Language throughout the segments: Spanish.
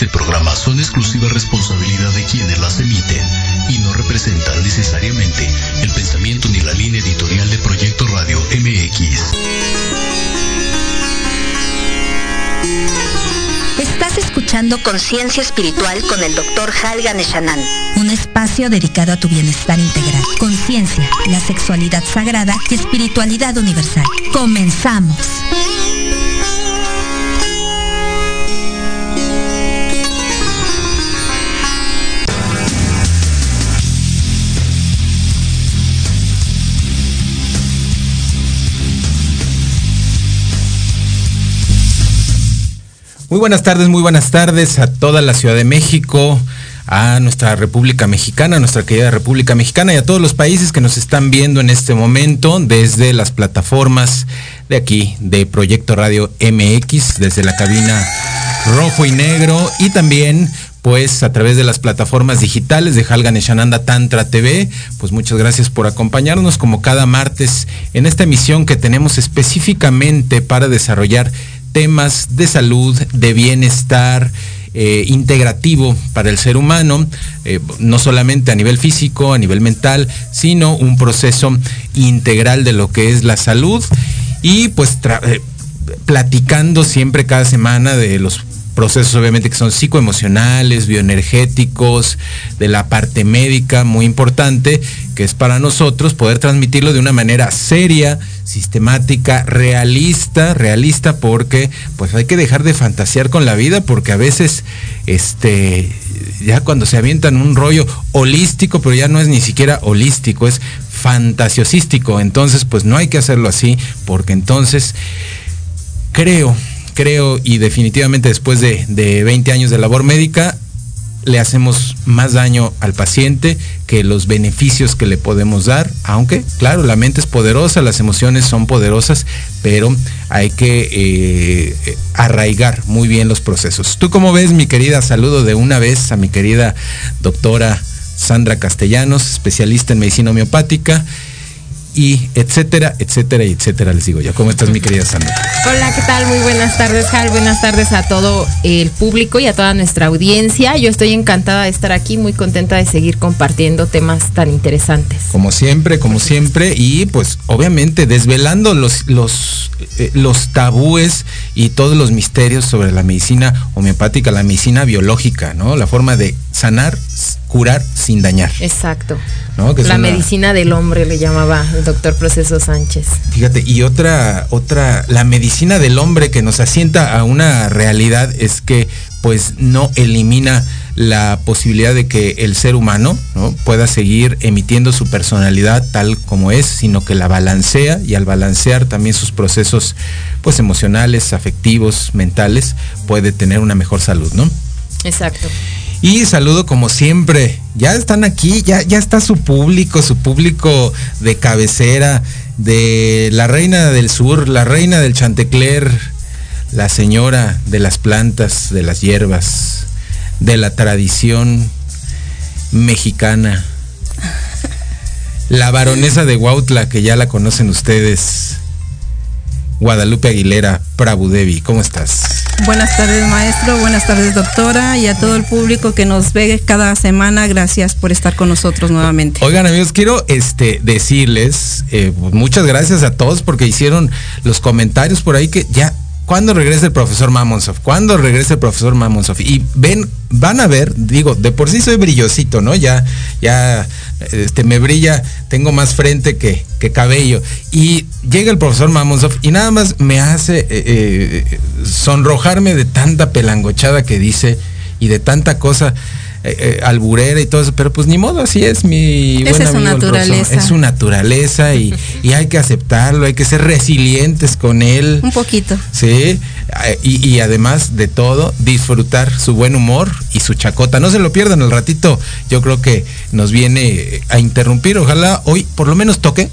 este programa son exclusiva responsabilidad de quienes las emiten y no representan necesariamente el pensamiento ni la línea editorial de Proyecto Radio MX. Estás escuchando Conciencia Espiritual con el Dr. Halgan Eshanan. Un espacio dedicado a tu bienestar integral. Conciencia, la sexualidad sagrada y espiritualidad universal. Comenzamos. Muy buenas tardes, muy buenas tardes a toda la Ciudad de México, a nuestra República Mexicana, a nuestra querida República Mexicana y a todos los países que nos están viendo en este momento desde las plataformas de aquí, de Proyecto Radio MX, desde la cabina rojo y negro y también pues a través de las plataformas digitales de Halgan Eshananda Tantra TV. Pues muchas gracias por acompañarnos como cada martes en esta emisión que tenemos específicamente para desarrollar temas de salud, de bienestar, eh, integrativo para el ser humano, eh, no solamente a nivel físico, a nivel mental, sino un proceso integral de lo que es la salud. Y pues eh, platicando siempre cada semana de los procesos obviamente que son psicoemocionales, bioenergéticos, de la parte médica, muy importante, que es para nosotros poder transmitirlo de una manera seria, sistemática, realista, realista, porque pues hay que dejar de fantasear con la vida, porque a veces, este, ya cuando se avientan un rollo holístico, pero ya no es ni siquiera holístico, es fantasiosístico, entonces pues no hay que hacerlo así, porque entonces creo, creo y definitivamente después de, de 20 años de labor médica, le hacemos más daño al paciente que los beneficios que le podemos dar, aunque claro, la mente es poderosa, las emociones son poderosas, pero hay que eh, arraigar muy bien los procesos. ¿Tú cómo ves, mi querida? Saludo de una vez a mi querida doctora Sandra Castellanos, especialista en medicina homeopática y etcétera, etcétera, etcétera, les digo yo. ¿Cómo estás, mi querida Sandra? Hola, ¿qué tal? Muy buenas tardes, Hal. Buenas tardes a todo el público y a toda nuestra audiencia. Yo estoy encantada de estar aquí, muy contenta de seguir compartiendo temas tan interesantes. Como siempre, como siempre, y pues obviamente desvelando los, los, eh, los tabúes y todos los misterios sobre la medicina homeopática, la medicina biológica, ¿no? La forma de sanar, curar sin dañar. Exacto. ¿no? Que es la una- medicina del hombre le llamaba el doctor Proceso Sánchez. Fíjate, y otra, otra, la medicina del hombre que nos asienta a una realidad es que pues no elimina la posibilidad de que el ser humano ¿no? pueda seguir emitiendo su personalidad tal como es, sino que la balancea y al balancear también sus procesos pues emocionales, afectivos, mentales, puede tener una mejor salud, ¿no? Exacto. Y saludo como siempre. Ya están aquí, ya, ya está su público, su público de cabecera, de la reina del sur, la reina del Chantecler, la señora de las plantas, de las hierbas, de la tradición mexicana. La baronesa de Huautla, que ya la conocen ustedes. Guadalupe Aguilera, Prabhu Devi, ¿cómo estás? Buenas tardes maestro, buenas tardes doctora y a todo el público que nos ve cada semana, gracias por estar con nosotros nuevamente. Oigan amigos, quiero este, decirles eh, muchas gracias a todos porque hicieron los comentarios por ahí que ya ¿Cuándo regresa el profesor Mamonsov? ¿Cuándo regresa el profesor Mamonsov? Y ven, van a ver, digo, de por sí soy brillosito, ¿no? Ya, ya, este, me brilla, tengo más frente que, cabello. Y llega el profesor Mamonsov y nada más me hace eh, eh, sonrojarme de tanta pelangochada que dice y de tanta cosa. Eh, eh, alburera y todo eso, pero pues ni modo, así es mi Esa es su naturaleza. Es su naturaleza y, y, hay que aceptarlo, hay que ser resilientes con él. Un poquito. Sí, y, y, además de todo, disfrutar su buen humor y su chacota. No se lo pierdan el ratito, yo creo que nos viene a interrumpir. Ojalá hoy por lo menos toque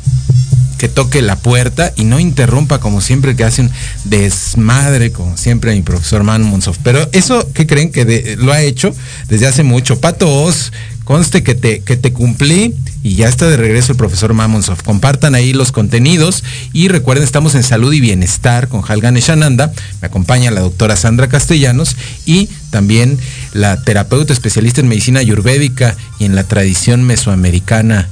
que toque la puerta y no interrumpa como siempre que hace un desmadre, como siempre mi profesor Man Monsoff. Pero eso, ¿qué creen? Que lo ha hecho desde hace mucho. Pato Oz, conste que te, que te cumplí y ya está de regreso el profesor Mamonsov. Compartan ahí los contenidos y recuerden, estamos en salud y bienestar con Halgan Eshananda. Me acompaña la doctora Sandra Castellanos y también la terapeuta especialista en medicina ayurvédica y en la tradición mesoamericana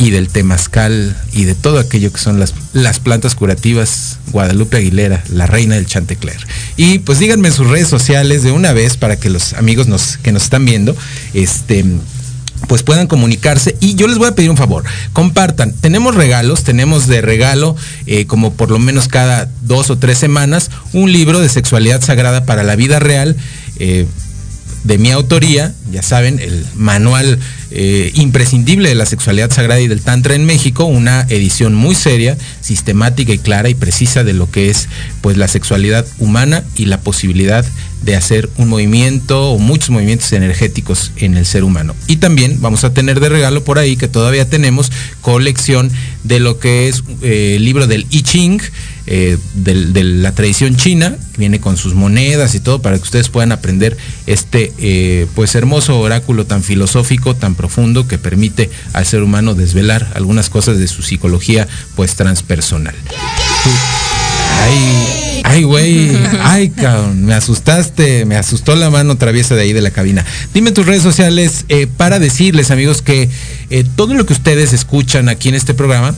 y del temazcal y de todo aquello que son las, plantas curativas, Guadalupe Aguilera, la reina del Chantecler. Y pues díganme en sus redes sociales de una vez para que los amigos nos, que nos están viendo, este pues puedan comunicarse y yo les voy a pedir un favor, compartan, tenemos regalos, tenemos de regalo eh, como por lo menos cada dos o tres semanas un libro de sexualidad sagrada para la vida real. Eh, de mi autoría, ya saben, el manual eh, imprescindible de la sexualidad sagrada y del Tantra en México, una edición muy seria, sistemática y clara y precisa de lo que es pues la sexualidad humana y la posibilidad de hacer un movimiento o muchos movimientos energéticos en el ser humano. Y también vamos a tener de regalo por ahí que todavía tenemos colección de lo que es eh, el libro del I Ching, eh, de, de, la tradición china, que viene con sus monedas y todo para que ustedes puedan aprender este eh, pues hermoso oráculo tan filosófico, tan profundo que permite al ser humano desvelar algunas cosas de su psicología pues transpersonal. Ay, ay, güey, ay, cabrón, me asustaste, me asustó la mano traviesa de ahí de la cabina. Dime tus redes sociales eh, para decirles, amigos, que todo lo que ustedes escuchan aquí en este programa,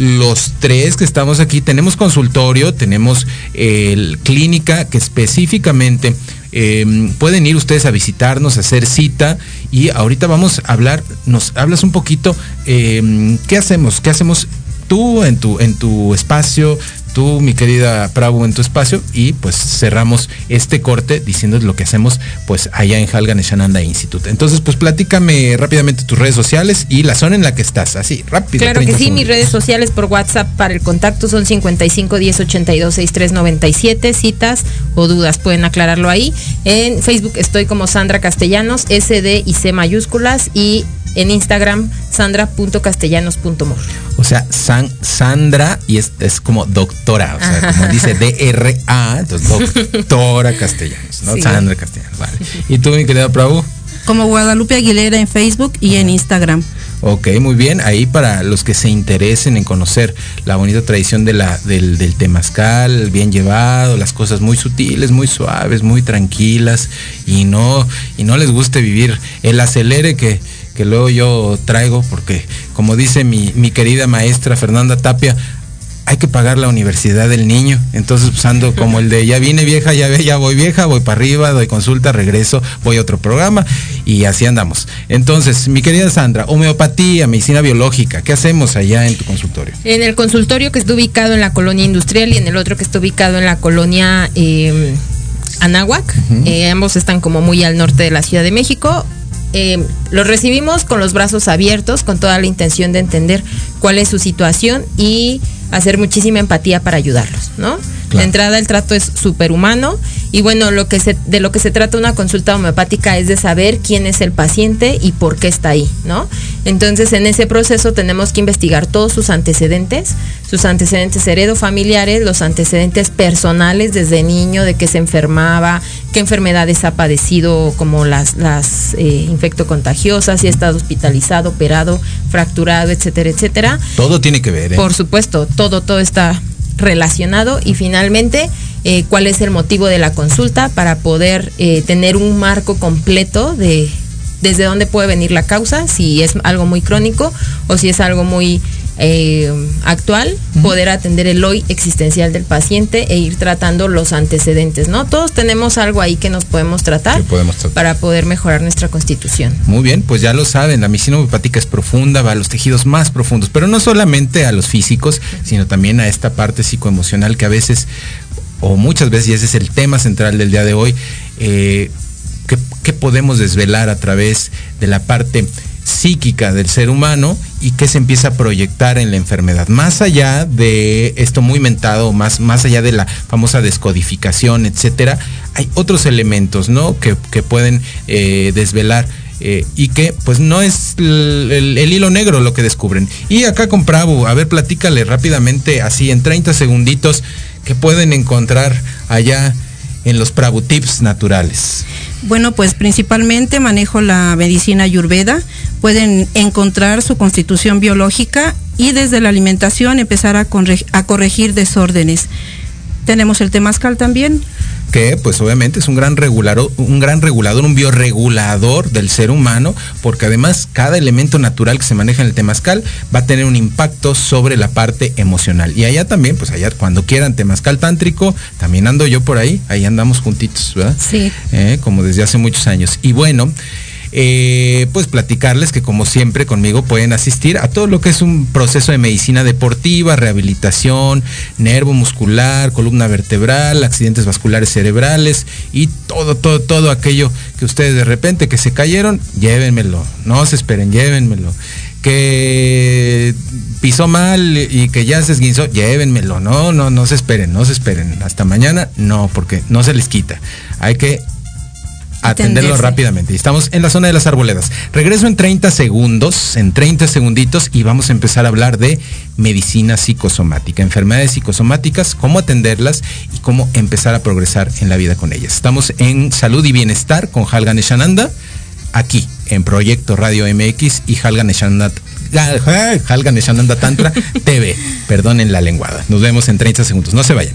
los tres que estamos aquí tenemos consultorio, tenemos eh, clínica que específicamente eh, pueden ir ustedes a visitarnos, a hacer cita y ahorita vamos a hablar, nos hablas un poquito, eh, ¿qué hacemos? ¿Qué hacemos tú en tu, en tu espacio? Tú, mi querida Pravo, en tu espacio y pues cerramos este corte diciéndoles lo que hacemos pues allá en Halgan Shananda Institute. Entonces pues platícame rápidamente tus redes sociales y la zona en la que estás, así, rápido. Claro que sí, segundos. mis redes sociales por WhatsApp para el contacto son 55 10 82 63 97, citas o dudas pueden aclararlo ahí. En Facebook estoy como Sandra Castellanos, SD y C mayúsculas y en Instagram sandra.castellanos.mor. O sea, San, Sandra y es, es, como doctora, o sea, Ajá. como dice DRA, entonces doctora Castellanos, ¿no? Sí. Sandra Castellanos, vale. ¿Y tú, mi querida Prabhu? Como Guadalupe Aguilera en Facebook y en Instagram. Ok, muy bien. Ahí para los que se interesen en conocer la bonita tradición de la, del, del temazcal, bien llevado, las cosas muy sutiles, muy suaves, muy tranquilas, y no, y no les guste vivir el acelere que, que luego yo traigo, porque como dice mi, mi querida maestra Fernanda Tapia, hay que pagar la universidad del niño. Entonces, pues ando como el de ya vine vieja, ya, ya voy vieja, voy para arriba, doy consulta, regreso, voy a otro programa y así andamos. Entonces, mi querida Sandra, homeopatía, medicina biológica, ¿qué hacemos allá en tu consultorio? En el consultorio que está ubicado en la colonia industrial y en el otro que está ubicado en la colonia... Eh, Anáhuac. Eh, ambos están como muy al norte de la Ciudad de México. Eh, los recibimos con los brazos abiertos, con toda la intención de entender cuál es su situación y hacer muchísima empatía para ayudarlos, ¿no? De entrada el trato es superhumano y bueno, lo que se, de lo que se trata una consulta homeopática es de saber quién es el paciente y por qué está ahí, ¿no? Entonces en ese proceso tenemos que investigar todos sus antecedentes, sus antecedentes heredofamiliares, los antecedentes personales desde niño, de que se enfermaba, qué enfermedades ha padecido como las, las eh, infectocontagiosas, si ha estado hospitalizado, operado, fracturado, etcétera, etcétera. Todo tiene que ver. ¿eh? Por supuesto, todo, todo está relacionado y finalmente eh, cuál es el motivo de la consulta para poder eh, tener un marco completo de desde dónde puede venir la causa, si es algo muy crónico o si es algo muy eh, actual, poder atender el hoy existencial del paciente e ir tratando los antecedentes, ¿no? Todos tenemos algo ahí que nos podemos tratar, Que podemos tratar. para poder mejorar nuestra constitución. Muy bien, pues ya lo saben, la medicina homeopática es profunda, va a los tejidos más profundos, pero no solamente a los físicos, sino también a esta parte psicoemocional que a veces, o muchas veces, y ese es el tema central del día de hoy, eh, ¿qué, qué podemos desvelar a través de la parte psíquica del ser humano y que se empieza a proyectar en la enfermedad. Más allá de esto muy mentado, más, más allá de la famosa descodificación, etcétera, hay otros elementos, ¿no? Que, que pueden eh, desvelar eh, y que pues no es el, el- hilo negro lo que descubren. Y acá con Pravo, a ver, platícale rápidamente, así en 30 segunditos, que pueden encontrar allá en los Pravo Tips naturales. Bueno, pues principalmente manejo la medicina ayurveda. Pueden encontrar su constitución biológica y desde la alimentación empezar a corregir desórdenes. Tenemos el temazcal también. Que pues obviamente es un gran regulador, un gran regulador, un bioregulador del ser humano, porque además cada elemento natural que se maneja en el temazcal va a tener un impacto sobre la parte emocional. Y allá también, pues allá cuando quieran temazcal tántrico, también ando yo por ahí, ahí andamos juntitos, ¿verdad? Sí. Eh, como desde hace muchos años. Y bueno, eh, pues platicarles que como siempre conmigo pueden asistir a todo lo que es un proceso de medicina deportiva, rehabilitación, nervo muscular, columna vertebral, accidentes vasculares cerebrales y todo, todo, todo aquello que ustedes de repente que se cayeron, llévenmelo, no se esperen, llévenmelo. Que pisó mal y que ya se esguinzó, llévenmelo, no, no, no se esperen, no se esperen. Hasta mañana, no, porque no se les quita. Hay que atenderlo Atenderse. rápidamente. Estamos en la zona de las arboledas. Regreso en 30 segundos, en 30 segunditos y vamos a empezar a hablar de medicina psicosomática, enfermedades psicosomáticas, cómo atenderlas y cómo empezar a progresar en la vida con ellas. Estamos en Salud y Bienestar con Halgan Eshananda, aquí en Proyecto Radio MX y Halgan Eshananda Halgan Eshananda Tantra TV. Perdonen la lenguada. Nos vemos en 30 segundos. No se vayan.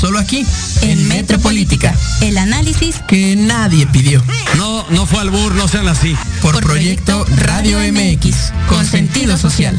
Solo aquí, En Metropolítica, el análisis que nadie pidió. No, no fue albur, no sean así. Por, Proyecto Radio MX, con sentido social.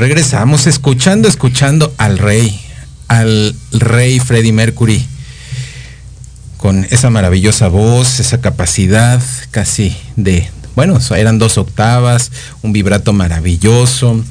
Regresamos escuchando, escuchando al rey, al rey Freddie Mercury, con esa maravillosa voz, esa capacidad casi de, bueno, eran dos octavas, un vibrato maravilloso,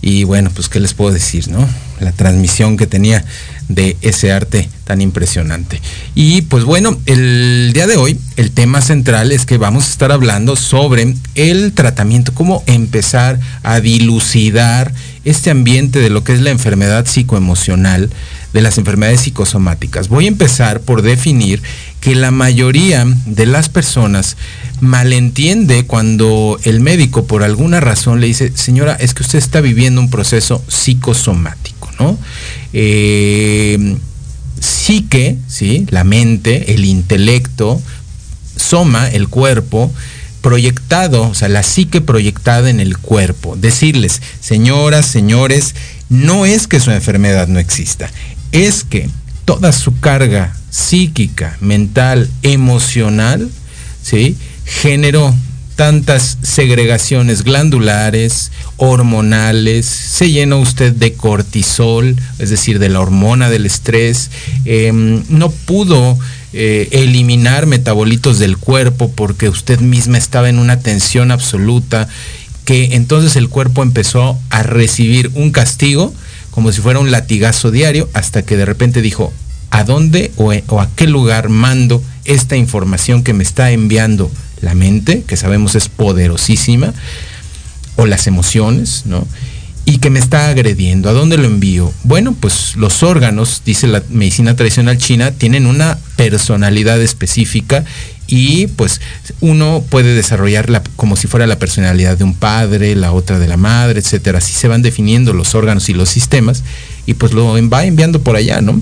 y bueno, pues qué les puedo decir, ¿no? La transmisión que tenía de ese arte tan impresionante. Y pues bueno, el día de hoy el tema central es que vamos a estar hablando sobre el tratamiento, cómo empezar a dilucidar este ambiente de lo que es la enfermedad psicoemocional, de las enfermedades psicosomáticas. Voy a empezar por definir que la mayoría de las personas malentiende cuando el médico por alguna razón le dice, señora, es que usted está viviendo un proceso psicosomático, ¿no? Eh, psique, ¿sí? La mente, el intelecto, soma, el cuerpo, proyectado, o sea, la psique proyectada en el cuerpo. Decirles, señoras, señores, no es que su enfermedad no exista, es que toda su carga psíquica, mental, emocional, ¿sí? generó tantas segregaciones glandulares, hormonales, se llenó usted de cortisol, es decir, de la hormona del estrés, eh, no pudo eh, eliminar metabolitos del cuerpo porque usted misma estaba en una tensión absoluta, que entonces el cuerpo empezó a recibir un castigo como si fuera un latigazo diario, hasta que de repente dijo, ¿a dónde o, o a qué lugar mando esta información que me está enviando la mente, que sabemos es poderosísima, o las emociones, ¿no? Y que me está agrediendo. ¿A dónde lo envío? Bueno, pues los órganos, dice la medicina tradicional china, tienen una personalidad específica y pues uno puede desarrollarla como si fuera la personalidad de un padre, la otra de la madre, etcétera. Así se van definiendo los órganos y los sistemas y pues lo va enviando por allá, ¿no?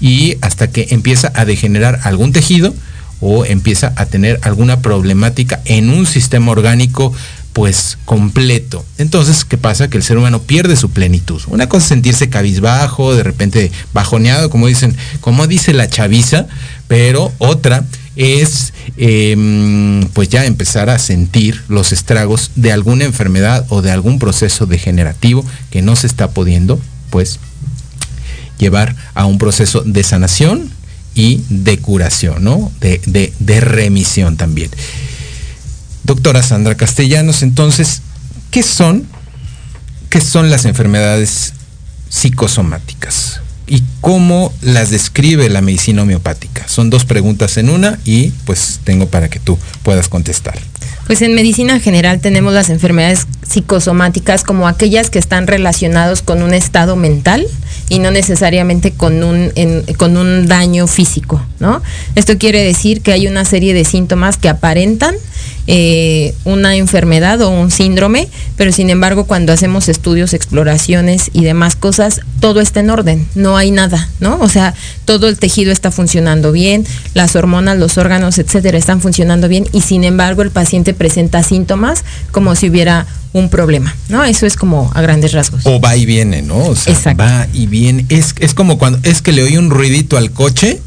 Y hasta que empieza a degenerar algún tejido o empieza a tener alguna problemática en un sistema orgánico pues completo. Entonces, ¿qué pasa? Que el ser humano pierde su plenitud. Una cosa es sentirse cabizbajo, de repente bajoneado, como dicen, como dice la chaviza, pero otra es eh, pues ya empezar a sentir los estragos de alguna enfermedad o de algún proceso degenerativo que no se está pudiendo pues llevar a un proceso de sanación y de curación, ¿no? De, de, de remisión también. Doctora Sandra Castellanos, entonces, ¿qué son, qué son las enfermedades psicosomáticas? ¿Y cómo las describe la medicina homeopática? Son dos preguntas en una y pues tengo para que tú puedas contestar. Pues en medicina general tenemos las enfermedades psicosomáticas como aquellas que están relacionados con un estado mental y no necesariamente con un, en, con un daño físico, ¿no? Esto quiere decir que hay una serie de síntomas que aparentan eh, una enfermedad o un síndrome, pero sin embargo cuando hacemos estudios, exploraciones y demás cosas, todo está en orden, no hay nada, ¿no? O sea, todo el tejido está funcionando bien, las hormonas, los órganos, etcétera, están funcionando bien y sin embargo el paciente presenta síntomas como si hubiera un problema, ¿no? Eso es como a grandes rasgos. O va y viene, ¿no? O sea, Exacto. va y viene. Es, es como cuando, es que le oí un ruidito al coche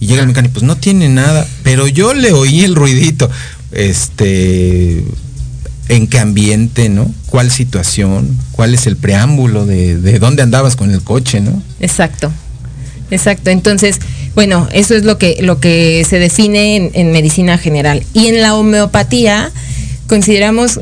y llega el mecánico, pues no tiene nada, pero yo le oí el ruidito. Este, en qué ambiente, ¿no? ¿Cuál situación? ¿Cuál es el preámbulo de, de dónde andabas con el coche, ¿no? Exacto. Exacto. Entonces, bueno, eso es lo que, lo que se define en, en medicina general. Y en la homeopatía consideramos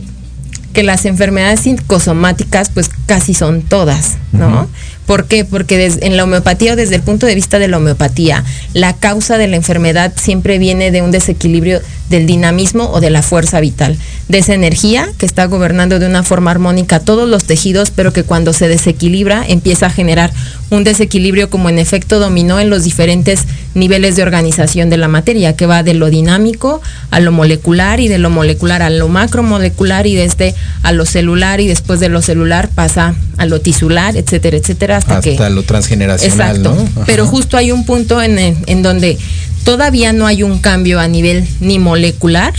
que las enfermedades psicosomáticas pues casi son todas, ¿no? ¿Por qué? Porque des- en la homeopatía o desde el punto de vista de la homeopatía, la causa de la enfermedad siempre viene de un desequilibrio del dinamismo o de la fuerza vital, de esa energía que está gobernando de una forma armónica todos los tejidos, pero que cuando se desequilibra empieza a generar un desequilibrio como en efecto dominó en los diferentes niveles de organización de la materia, que va de lo dinámico a lo molecular y de lo molecular a lo macromolecular y desde a lo celular y después de lo celular pasa a lo tisular, etcétera, etcétera, hasta, que... Lo transgeneracional, Exacto. ¿no? Ajá. Pero justo hay un punto en, en donde todavía no hay un cambio a nivel ni molecular,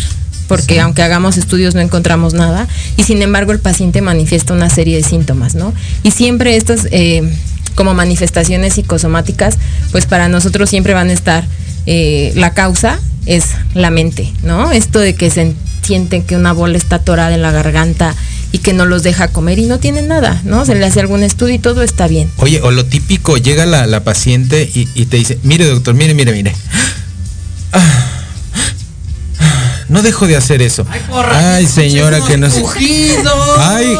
porque aunque hagamos estudios no encontramos nada, y sin embargo el paciente manifiesta una serie de síntomas, ¿no? Y siempre estas eh, como manifestaciones psicosomáticas, pues para nosotros siempre van a estar, eh, la causa es la mente, ¿no? Esto de que se sienten que una bola está atorada en la garganta y que no los deja comer y no tienen nada, ¿no? Se le hace algún estudio y todo está bien. Oye, o lo típico, llega la, la paciente y, y te dice, mire doctor, mire, mire, mire. Ah, No dejo de hacer eso. Ay, señora, que no sé. Ay,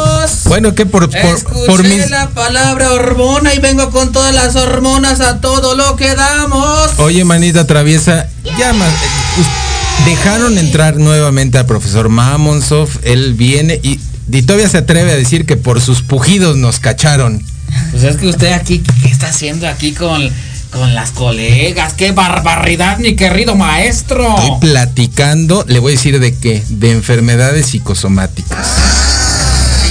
bueno, que por, por, Escuché por mis... la palabra hormona y vengo con todas las hormonas a todo lo que damos. Oye, manita traviesa, llama. eh, us- Dejaron entrar nuevamente al profesor Mamonsov, él viene y, y todavía se atreve a decir que por sus pujidos nos cacharon. Pues es que usted aquí, ¿qué está haciendo aquí con, con las colegas? ¡Qué barbaridad, mi querido maestro! Estoy platicando, le voy a decir de qué, de enfermedades psicosomáticas.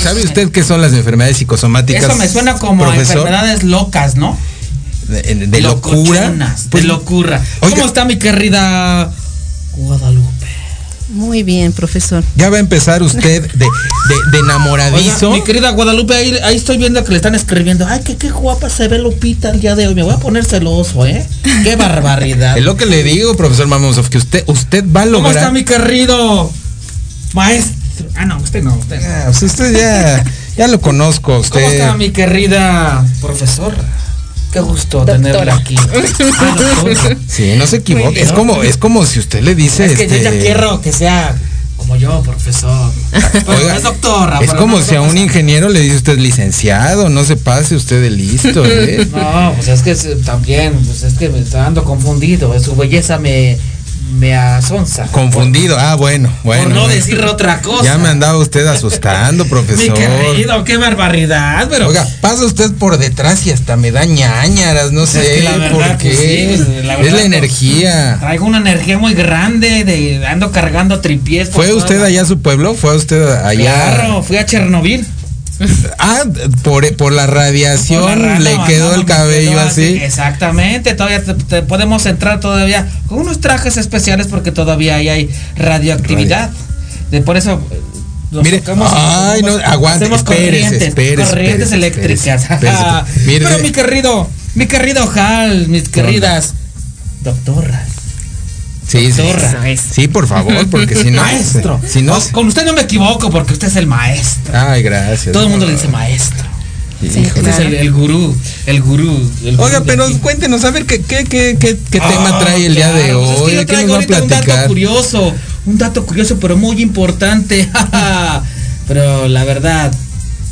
¿Sabe usted qué son las enfermedades psicosomáticas? Eso me suena como profesor? enfermedades locas, ¿no? de, de locura. Locochonas, de locura. ¿Cómo está mi querida Guadalupe? Muy bien, profesor. Ya va a empezar usted de, de- de enamoradizo. Oiga, mi querida Guadalupe, ahí, ahí estoy viendo que le están escribiendo. Ay, qué, qué guapa se ve Lupita el día de hoy. Me voy a poner celoso, ¿eh? Qué barbaridad. Es lo que le digo, profesor Mamonsov, que usted, usted va a ¿Cómo lograr. está mi querido maestro? Ah, no, usted no, usted no. Ah, pues usted ya, ya lo conozco, usted. ¿Cómo está mi querida profesora? Qué gusto tenerla aquí. Ah, doctora. Sí, no se equivoque. Es como, es como si usted le dice. Es que yo ya este, quiero que sea como yo, profesor. Oiga, es doctora. Es como no si a un ingeniero le dice usted licenciado, no se pase usted de listo, ¿eh? No, pues es que también, pues es que me está dando confundido. Su belleza me, me asonza. Confundido, ah, bueno, bueno. por no bueno. decir otra cosa. Ya me andaba usted asustando, Mi profesor. querido, qué barbaridad, pero. Oiga, pasa usted por detrás y hasta me da ñañaras, no sé que la verdad, por pues qué. sí, pues, la es la no. energía. Traigo una energía muy grande, de ando cargando tripiés. por ¿Fue usted allá a su pueblo? ¿Fue usted allá? Claro, fui a Chernobyl. Ah, por, por la radiación Por la rana, le quedó el cabello quedó así. Exactamente, todavía te- te podemos entrar todavía con unos trajes especiales porque todavía ahí hay radioactividad. De, por eso eh, nos Mire, tocamos ay, no, aguante, espérese, corrientes, espérese, corrientes eléctricas. espérese, espérese. Mire, Pero mi querido, mi querido Hal, mis queridas doctoras. Sí, sí. Sí, por favor, porque si no. maestro. Si no. Con usted no me equivoco porque usted es el maestro. Ay, gracias. Todo el mundo le dice maestro. Usted es el, el gurú, el gurú. el gurú Oiga, pero aquí. cuéntenos, a ver, ¿qué, qué, qué, qué, qué Ah, tema trae el día de claro, pues es que hoy? yo ¿De qué traigo ahorita un dato curioso, un dato curioso, pero muy importante. pero la verdad,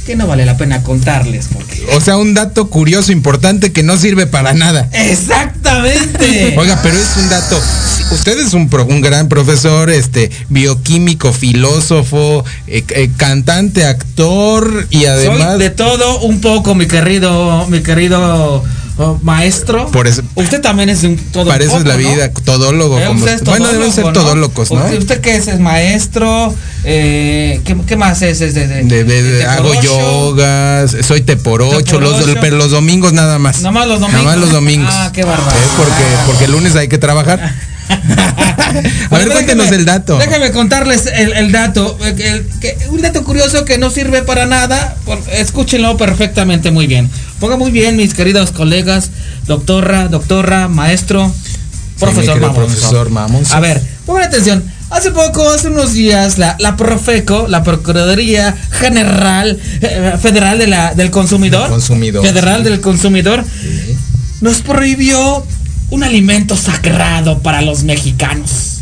que no vale la pena contarles porque. O sea, un dato curioso, importante, que no sirve para nada. Exactamente. Oiga, pero es un dato. Usted es un, pro- un gran profesor, este, bioquímico, filósofo, eh, eh, cantante, actor y además. Soy de todo un poco, mi querido, mi querido oh, maestro. Por eso, Usted también es un todo para eso es la ¿no? vida, todólogo. Eh, como usted bueno, deben ser ¿no? todólogos, ¿no? ¿Usted, usted qué es? ¿Es maestro? Eh, ¿qué, qué más es? ¿Es de, de- hago yogas, soy teporocho, los, Teporocho. pero los domingos nada más. Nada más los domingos. Nada más los domingos. Ah, qué bárbaro. Eh, porque, porque el lunes hay que trabajar. A ver, cuéntenos el dato. Déjame contarles el, el dato. que- el- que- un dato curioso que no sirve para nada. por- escúchenlo perfectamente muy bien. Pongan muy bien, mis queridos colegas, doctora, doctora, maestro, profesor Mamonzo. profesor Mamonzo. A ver, pongan atención. Hace poco, hace unos días, la, la Profeco, la Procuraduría General eh, Federal de la, del Consumidor, consumidor, Federal del Consumidor, nos prohibió un alimento sagrado para los mexicanos.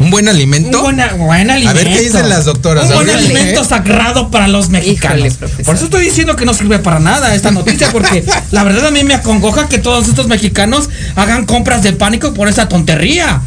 ¿Un buen alimento? Un buena- buen A ver qué alimento. dicen las doctoras. Un buen alimento sagrado para los mexicanos. Por eso estoy diciendo que no sirve para nada esta noticia, porque la verdad a mí me acongoja que todos estos mexicanos hagan compras de pánico por esa tontería.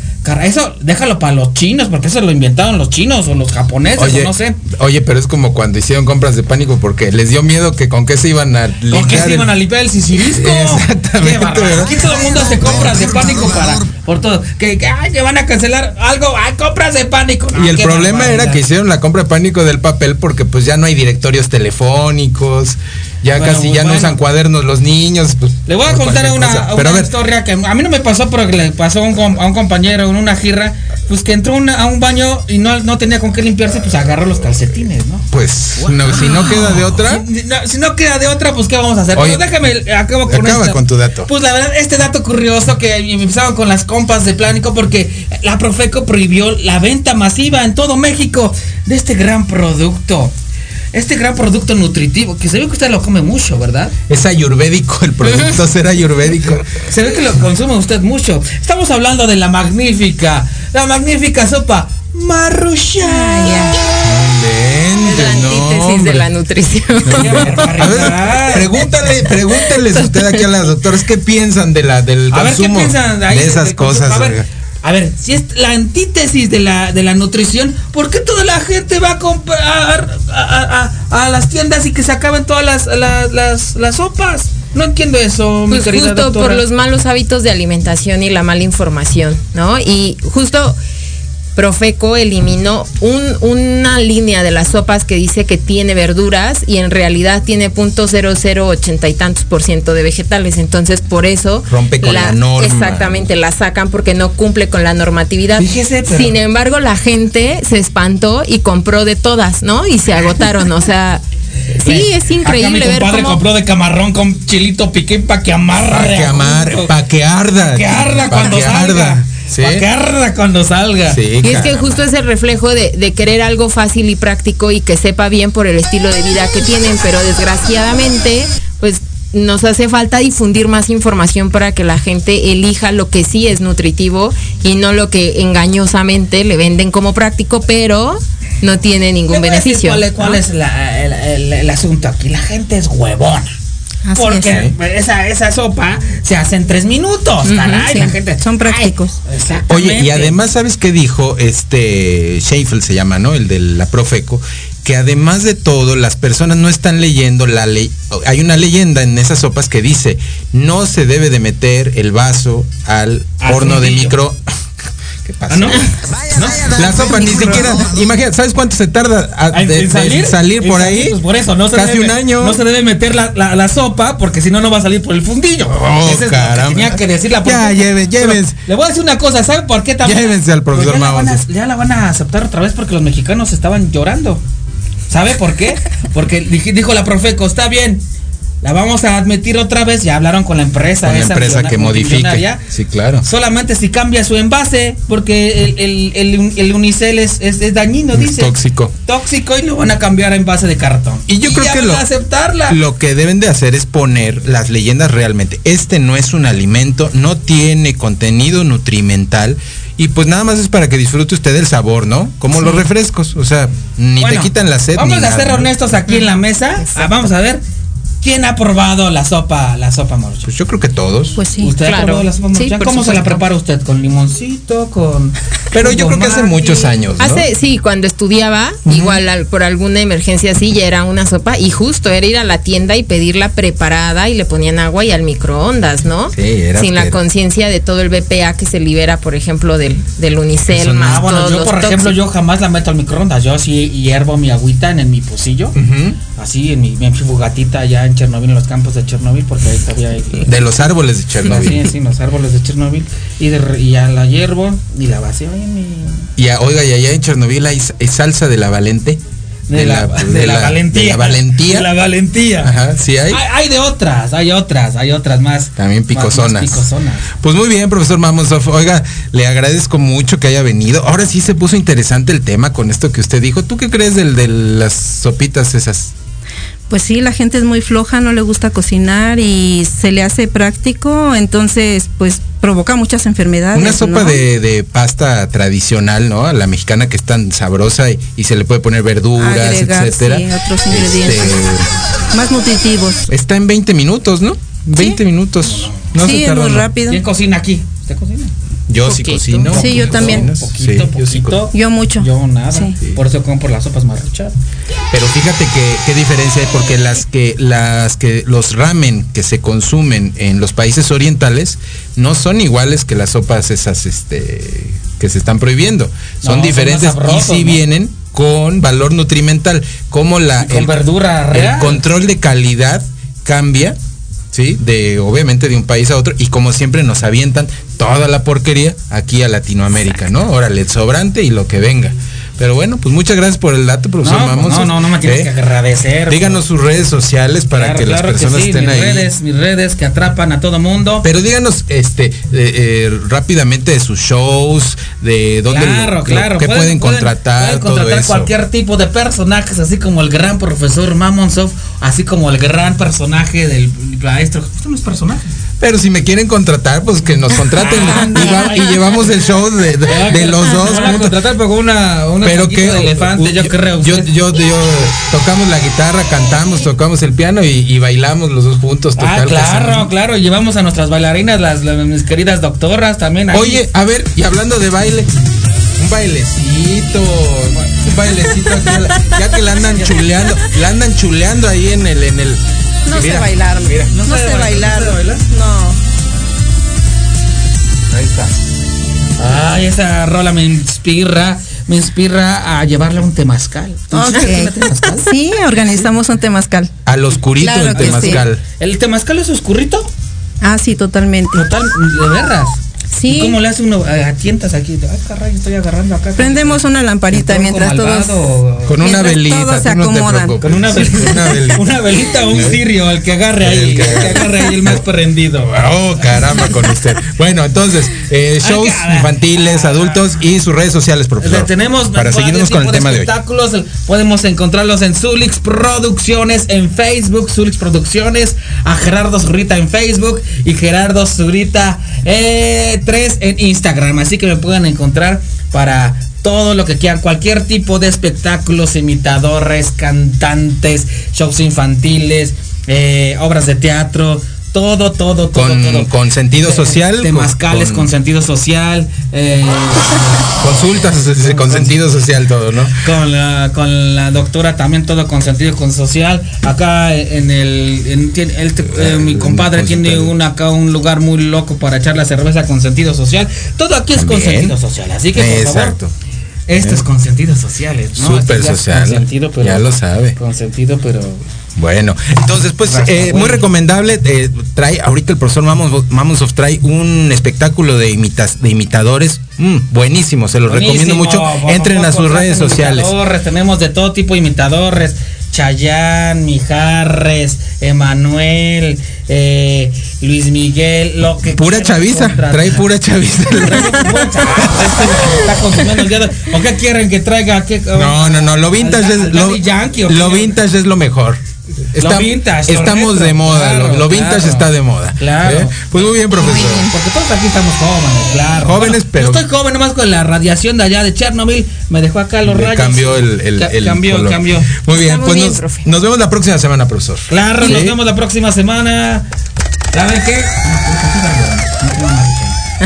Eso déjalo para los chinos, porque eso lo inventaron los chinos o los japoneses, Oye, o no sé. oye, pero es como cuando hicieron compras de pánico porque les dio miedo que con qué se iban a ¿Con qué limpiar se el- iban a limpiar el sisirisco? Exactamente. Aquí todo el mundo hace compras de pánico para por todo. Que, que, ay, que van a cancelar algo, hay compras de pánico. No, Y el problema era barbaridad. que hicieron la compra de pánico del papel porque pues ya no hay directorios telefónicos, ya Bueno, casi ya no bueno. usan cuadernos los niños. pues, Le voy a contar una, cosa. una Pero a ver, historia que a mí no me pasó, pero le pasó a un, com- a un compañero en una girra, pues que entró una- a un baño y no, no tenía con qué limpiarse, pues agarró los calcetines, ¿no? pues no, si no queda de otra, Si no, si no queda de otra, pues ¿qué vamos a hacer? Oye, Pero déjame, acabo con acaba esto. con tu dato. Pues la verdad, este dato curioso que empezaron con las compas de Plánico porque la Profeco prohibió la venta masiva en todo México de este gran producto. Este gran producto nutritivo, que se ve que usted lo come mucho, ¿verdad? es ayurvédico, el producto será ayurvédico. Se ve que lo consume usted mucho. Estamos hablando de la magnífica, la magnífica sopa Marruchan. La antítesis de la nutrición. A ver, pregúntale, pregúnteles usted aquí a las doctoras qué piensan de la del A ver qué consumo piensan ahí de esas consumo? cosas. A ver, oiga. A ver, si es la antítesis de la, de la nutrición, ¿por qué toda la gente va a comprar a, a- a- a las tiendas y que se acaben todas las, las, las, las sopas? No entiendo eso, mi Pues querida justo doctora. por los malos hábitos de alimentación y la mala información, ¿no? Y justo Profeco eliminó un- una línea de las sopas que dice que tiene verduras y en realidad tiene punto ochenta y tantos por ciento de vegetales. Entonces, por eso. Rompe con la norma. Exactamente, la sacan porque no cumple con la normatividad. Fíjese, pero- Sin embargo, la gente se espantó y compró de todas, ¿no? Y se agotaron. O sea, sí, es Acá mi increíble ver compadre cómo. compró de camarrón con chilito piqué para que amarre. Para que para arda. Que arda pa' cuando que salga. arda. Sí. Pa' que arda cuando salga. Sí, Y es que justo es el reflejo de, de querer algo fácil y práctico y que sepa bien por el estilo de vida que tienen, pero desgraciadamente, pues nos hace falta difundir más información para que la gente elija lo que sí es nutritivo y no lo que engañosamente le venden como práctico, pero no tiene ningún decir beneficio. ¿Cuál, es- cuál ¿no? es la- el, el- el asunto aquí? La gente es huevona. Así Porque es. esa, esa sopa se hace en tres minutos, Ujú, caray. sí. La gente Son prácticos. Ay. Oye, y además, ¿sabes qué dijo este Sheffield se llama, ¿no? El de la Profeco, que además de todo, las personas no están leyendo la ley. Hay una leyenda en esas sopas que dice, no se debe de meter el vaso al Al horno de micro. ¿Qué pasa? ¿Ah, no? ¿No? La sopa ni siquiera, imagínate, ¿sabes cuánto se tarda a- ¿En- de, en de salir, por En ahí? salir, pues por eso, no se Casi debe- un año. No se debe meter la, la- la sopa porque si no, no va a salir por el fundillo. Oh, que caramba. tenía que decir la Ya, lleve- llévense. Le voy a decir una cosa, ¿sabe por qué también? Llévense al profesor Pues ya, la van a, Mao, sí. ya la van a aceptar otra vez porque los mexicanos estaban llorando. ¿Sabe por qué? Porque dij- dijo la Profeco, está bien, la vamos a admitir otra vez. Ya hablaron con la empresa. Con la esa empresa que multimillonaria. Sí, claro. Solamente si cambia su envase, porque el, el, el- el unicel es, es- es dañino, Es dice. tóxico. Tóxico y lo van a cambiar a envase de cartón. Y yo creo ya que van lo, a aceptarla. lo que deben de hacer es poner las leyendas realmente. Este no es un alimento, no tiene contenido nutrimental y pues nada más es para que disfrute usted el sabor, ¿no? Como los refrescos, o sea, ni Bueno, te quitan la sed. Vamos ni a ser nada, ¿no? honestos aquí en la mesa. Ah, vamos a ver. ¿Quién ha probado la sopa, la sopa maruchan? Pues yo creo que todos. Pues sí. ¿Usted ha probado la sopa Sí, por ¿Cómo se la prepara usted? ¿Con limoncito? ¿Con.? Pero yo creo que hace muchos años, ¿no? Hace, sí, cuando estudiaba, igual al- por alguna emergencia así, ya era una sopa y justo era ir a la tienda y pedirla preparada y le ponían agua y al microondas, ¿no? Sí, era Sin la conciencia de todo el BPA que se libera, por ejemplo, del, del unicel, Eso más Ah, bueno, todos yo los por ejemplo, tóxicos. yo jamás la meto al microondas. Yo sí hiervo mi agüita en, en mi pocillo. Ujú. Así, en mi, mi fogatita allá en Chernobyl, en los campos de Chernobyl, porque ahí todavía hay. De los árboles de Chernobyl. Sí, sí, los árboles de Chernobyl. Y, de, y la hiervo y la vacío en mi. Y a- oiga, y allá en Chernobyl hay, hay salsa de la Valente. de, la, de la valentía. de la valentía. De la valentía. Ajá, sí hay. Hay, hay de otras, hay otras, hay otras más. También más- más picosonas. picosonas. Pues muy bien, profesor Mamonsov. Oiga, le agradezco mucho que haya venido. Ahora sí se puso interesante el tema con esto que usted dijo. ¿Tú qué crees del, de las sopitas esas? Pues sí, la gente es muy floja, no le gusta cocinar y se le hace práctico, entonces pues provoca muchas enfermedades. Una sopa ¿no? de, de pasta tradicional, ¿no? A la mexicana que es tan sabrosa y, y se le puede poner verduras, Agregar, etcétera. sí, otros ingredientes. Este, Más nutritivos. está en 20 minutos, ¿no? 20 minutos. No sí, se es tarda, muy ¿no? rápido. ¿Quién cocina aquí? ¿Usted cocina? Yo sí cocino. Sí, yo también. Poquito, Sí, yo sí poquito. Yo mucho. Yo nada. Sí. Por eso compro las sopas marruchas. Pero fíjate que qué diferencia hay porque las que las que los ramen que se consumen en los países orientales no son iguales que las sopas esas este que se están prohibiendo. Son diferentes sabrosos, y sí ¿no? vienen con valor nutrimental, como la con verdura real. el control de calidad cambia, ¿sí? De obviamente de un país a otro y como siempre nos avientan toda la porquería aquí a Latinoamérica, ¿no? Órale, el sobrante y lo que venga. Pero bueno, pues muchas gracias por el dato, profesor No, Mamos. no, no, no me tienes ¿Eh? que agradecer. Díganos sus redes sociales para Claro, que las personas sí, estén mis ahí. redes, mis redes que atrapan a todo mundo. Pero díganos este eh, eh, rápidamente de sus shows, de dónde lo- Claro, lo- claro. qué pueden, contratar, pueden todo contratar eso. cualquier tipo de personajes, así como el gran profesor Mamonsov, así como el gran personaje del maestro. Esto no es personaje. Pero si me quieren contratar, pues que nos contraten y, va- y llevamos el show de, de- de los dos. Contratar pero una, una Pero que de elefante, yo, creo. Yo, yo, yo- tocamos la guitarra, cantamos, tocamos el piano y, y bailamos los dos juntos. Ah, claro, claro. Llevamos a nuestras bailarinas, las, las- mis queridas doctoras también. ahí. Oye, a ver, y hablando de baile, un bailecito, un bailecito ya que la andan chuleando, la andan chuleando ahí en el, en el. No mira, sé bailarlo. mira. no, sabe sé bailar, bailar. ¿no bailar? No. Ahí está. Ay, esa rola me inspira, me inspira a llevarle un temazcal. ¿Tú sabes qué es Ok. un temazcal? Sí, organizamos un temazcal. Al oscurito Claro el sí. temazcal. ¿El temazcal es oscurrito? Ah, sí, totalmente. Total, de veras. Sí. ¿Y ¿Cómo le hace uno? eh, atientas aquí. Ay, caray, estoy agarrando acá. Prendemos una lamparita mientras todos. Con una Mientras velita, todos se tú no te acomodan. preocupes. Con una velita. Una velita. Una velita o un cirio, el que agarre ahí. El El que agarre. ahí el más prendido. Oh, caramba con usted. Bueno, entonces, eh, shows infantiles, adultos y sus redes sociales, O sea, profesor. tenemos para seguirnos con el de tema de hoy. espectáculos. Podemos encontrarlos en Zulix Producciones en Facebook, Zulix Producciones, a Gerardo Zurita en Facebook y Gerardo Zurita 3 en Instagram. Así que me pueden encontrar para todo lo que quieran, cualquier tipo de espectáculos, imitadores, cantantes, shows infantiles, eh, obras de teatro. Todo, todo, todo, Con- todo. con sentido social, Temazcales con- con, sentido social. eh, Consultas eh, con sentido social todo, ¿no? con la, con la doctora también todo con sentido con social acá en el en- eh, mi compadre tiene un acá un lugar muy loco para echar la cerveza con sentido social todo aquí es con sentido social así que por Exacto. favor esto es con sentido social ¿no? Súper social. con sentido pero Ya lo sabe. con sentido pero Bueno, entonces pues eh, bueno. muy recomendable. eh, trae ahorita el profesor Mamons- Mamonsov trae un espectáculo de imitas, de imitadores mm, buenísimo. Se lo recomiendo mucho. Entren a sus redes sociales. imitadores, tenemos de todo tipo de imitadores. Chayán, Mijarres, Emanuel, eh, Luis Miguel, lo que Pura chaviza, contratar. trae pura chaviza. Pura chaviza, este está consumiendo el día de- ¿O qué quieren que traiga? ¿Qué- No, no, no, lo vintage al- es al lo, Yankee, ¿o lo vintage es lo mejor. Está- vintage, lo estamos retro, de moda, claro, lo, lo vintage claro. está de moda. Claro. ¿eh? Pues muy bien, profesor. Porque todos aquí estamos jóvenes, claro. Jóvenes, Bueno, pero- Yo estoy joven nomás con la radiación de allá de Chernobyl. Me dejó acá los rayos. cambió el, el, Ca- el cambió, color. cambió. Muy bien, muy pues bien, nos, profe. nos vemos la próxima semana, profesor. Claro, ¿Sí? nos vemos la próxima semana. ¿Saben qué?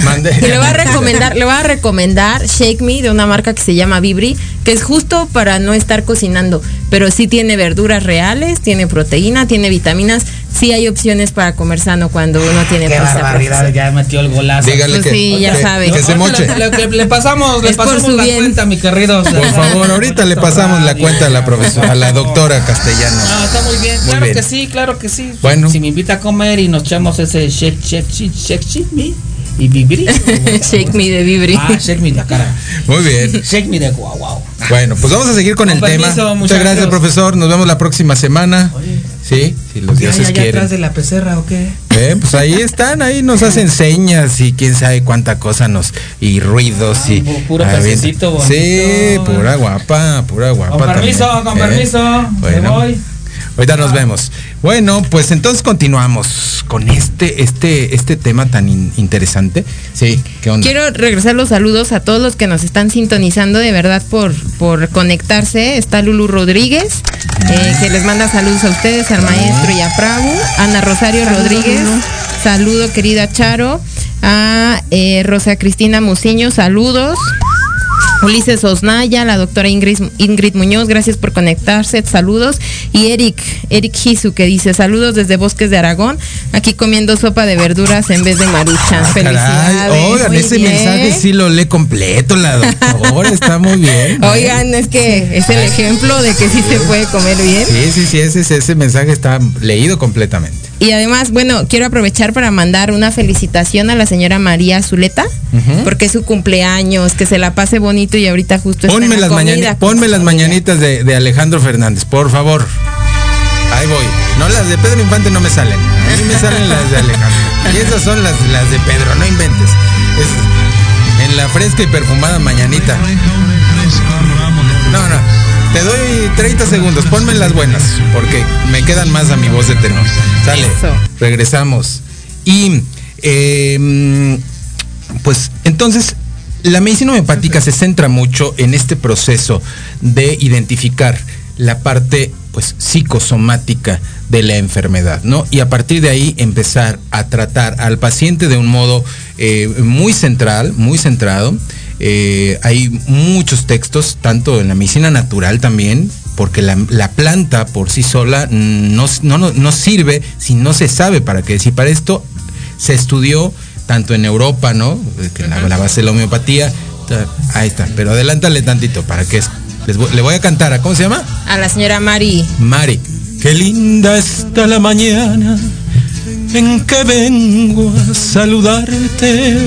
Mande. Y le voy a recomendar, le voy a recomendar Shake Me de una marca que se llama Vibri, que es justo para no estar cocinando, pero sí tiene verduras reales, tiene proteína, tiene vitaminas, sí hay opciones para comer sano cuando uno tiene Qué prisa, barbaridad, profesor. ya metió el golazo. Dígale Pues que, sí, ya que- sabe. que se moche. Le, le- le pasamos, le pasamos la bien. cuenta, mi querido. Por favor, ahorita le pasamos la cuenta a la profesora, a la doctora Castellano. No, está muy bien. Muy claro bien. que sí, claro que sí. Bueno. Si me invita a comer y nos echamos ese shake, shake, shake, shake, shake me y vibri. Shake Me de Vibri. Ah, shake me de cara. Muy bien. Shake me de guau, guau. Bueno, pues vamos a seguir con, Con el permiso, tema. Muchas gracias, profesor. Nos vemos la próxima semana. Sí, si los ¿Qué hay dioses allá quieren. atrás de la pecerra o qué? Eh, pues ahí están, ahí nos hacen señas y quién sabe cuánta cosa nos y ruidos y puro Ah, pececito bonito. Sí, pura guapa, pura guapa. Con permiso, también, con ¿eh? permiso. Me voy. Ahorita nos vemos. Bueno, pues entonces continuamos con este este este tema tan in- interesante. Sí, ¿qué onda? Quiero regresar los saludos a todos los que nos están sintonizando de verdad por, por conectarse. Está Lulu Rodríguez, eh, que les manda saludos a ustedes, al maestro y a Prabu. Ana Rosario Rodríguez, saludo querida Charo. A eh, Rosa Cristina Muciño, saludos. Ulises Osnaya, la doctora Ingrid, Ingrid Muñoz, gracias por conectarse, saludos. Y Eric, Eric Gisu, que dice saludos desde Bosques de Aragón, aquí comiendo sopa de verduras en vez de. Felicidades. Ah, Caray, oigan, ese bien. mensaje sí lo lee completo la doctora, está muy bien. ¿eh? Oigan, es que es el ejemplo de que sí se puede comer bien. Sí, sí, sí, ese, ese mensaje está leído completamente. Y además, bueno, quiero aprovechar para mandar una felicitación a la señora María Zuleta, porque es su cumpleaños, que se la pase bonito y ahorita justo está en Ponme la las, comida mañani- con ponme las familia. mañanitas de, de Alejandro Fernández, por favor. Ahí voy. No, las de Pedro Infante no me salen. A mí me salen las de Alejandro. Y esas son las, las de Pedro, no inventes. Es en la fresca y perfumada mañanita. No, no. Te doy 30 segundos. Ponme las buenas, porque me quedan más a mi voz de tenor. Sale. Eso. Regresamos. Y eh, pues entonces la medicina homeopática se centra mucho en este proceso de identificar la parte pues psicosomática de la enfermedad, ¿no? Y a partir de ahí empezar a tratar al paciente de un modo eh, muy central, muy centrado. Eh, hay muchos textos, tanto en la medicina natural también, porque la, la planta por sí sola no, no, no- sirve si no se sabe para qué. Si para esto se estudió tanto en Europa, ¿no? Que la, la base de la homeopatía. Ahí está, pero adelántale tantito para que es- les voy- le voy a cantar a, ¿cómo se llama? A la señora Mari. Mari. Qué linda está la mañana en que vengo a saludarte.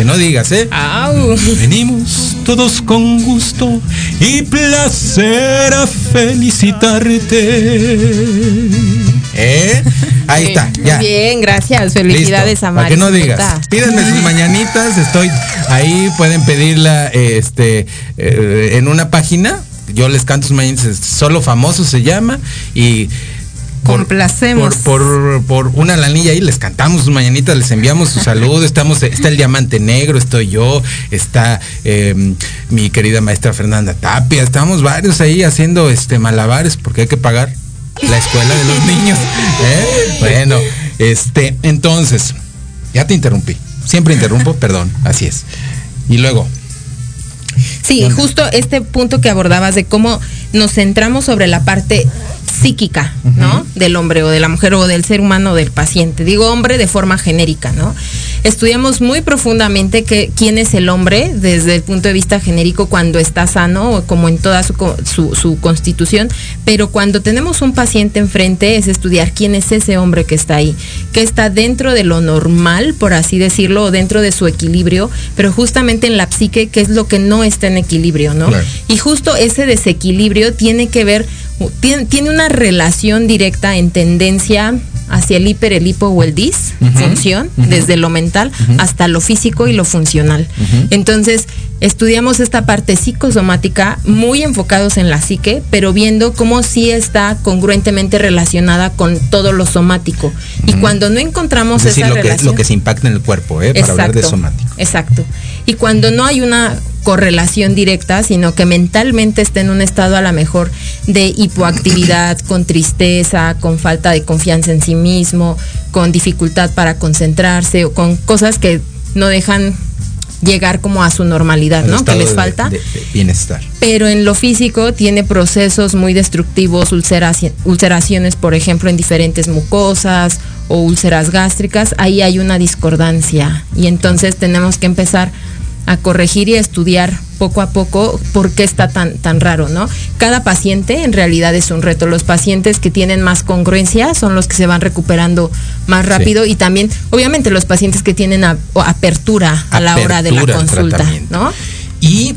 Que no digas, ¿eh? Au. Venimos todos con gusto y placer a felicitarte. ¿Eh? Ahí está, ya. Bien, gracias. Felicidades Listo, a Para Mari. que no digas. Pídanme sus mañanitas, estoy ahí, pueden pedirla este eh, en una página. Yo les canto sus mañanitas, solo famoso se llama y Complacemos. por, por, por una lanilla ahí les cantamos sus mañanitas, les enviamos su saludo, estamos, está el diamante negro, estoy yo, está eh, mi querida maestra Fernanda Tapia, estamos varios ahí haciendo este malabares porque hay que pagar la escuela de los niños. ¿eh? Bueno, este, entonces, ya te interrumpí. Siempre interrumpo, perdón, así es. Y luego, Sí, justo este punto que abordabas de cómo nos centramos sobre la parte psíquica, ¿no? Del hombre o de la mujer o del ser humano o del paciente. Digo hombre de forma genérica, ¿no? Estudiamos muy profundamente que, quién es el hombre desde el punto de vista genérico cuando está sano o como en toda su, su, su constitución, pero cuando tenemos un paciente enfrente es estudiar quién es ese hombre que está ahí, que está dentro de lo normal, por así decirlo, o dentro de su equilibrio, pero justamente en la psique, que es lo que no está en equilibrio, ¿no? Claro. Y justo ese desequilibrio tiene que ver, tiene, tiene una relación directa en tendencia hacia el hiper, el hipo o el dis, función, desde lo mental hasta lo físico y lo funcional. Entonces, estudiamos esta parte psicosomática muy enfocados en la psique, pero viendo cómo sí está congruentemente relacionada con todo lo somático. Y cuando no encontramos es decir, esa lo que, lo que se impacta en el cuerpo, ¿eh? para hablar de somático. Exacto. Y cuando no hay una correlación directa, sino que mentalmente está en un estado a lo mejor de hipoactividad, con tristeza, con falta de confianza en sí mismo, con dificultad para concentrarse o con cosas que no dejan llegar como a su normalidad, Al ¿no? Que les falta. de- de bienestar. Pero en lo físico tiene procesos muy destructivos, ulceraci- ulceraciones, por ejemplo, en diferentes mucosas o úlceras gástricas. Ahí hay una discordancia y entonces tenemos que empezar a corregir y a estudiar poco a poco por qué está tan, tan raro, ¿no? Cada paciente en realidad es un reto. Los pacientes que tienen más congruencia son los que se van recuperando más rápido y también, obviamente, los pacientes que tienen a- apertura a la hora de la consulta. ¿no? Y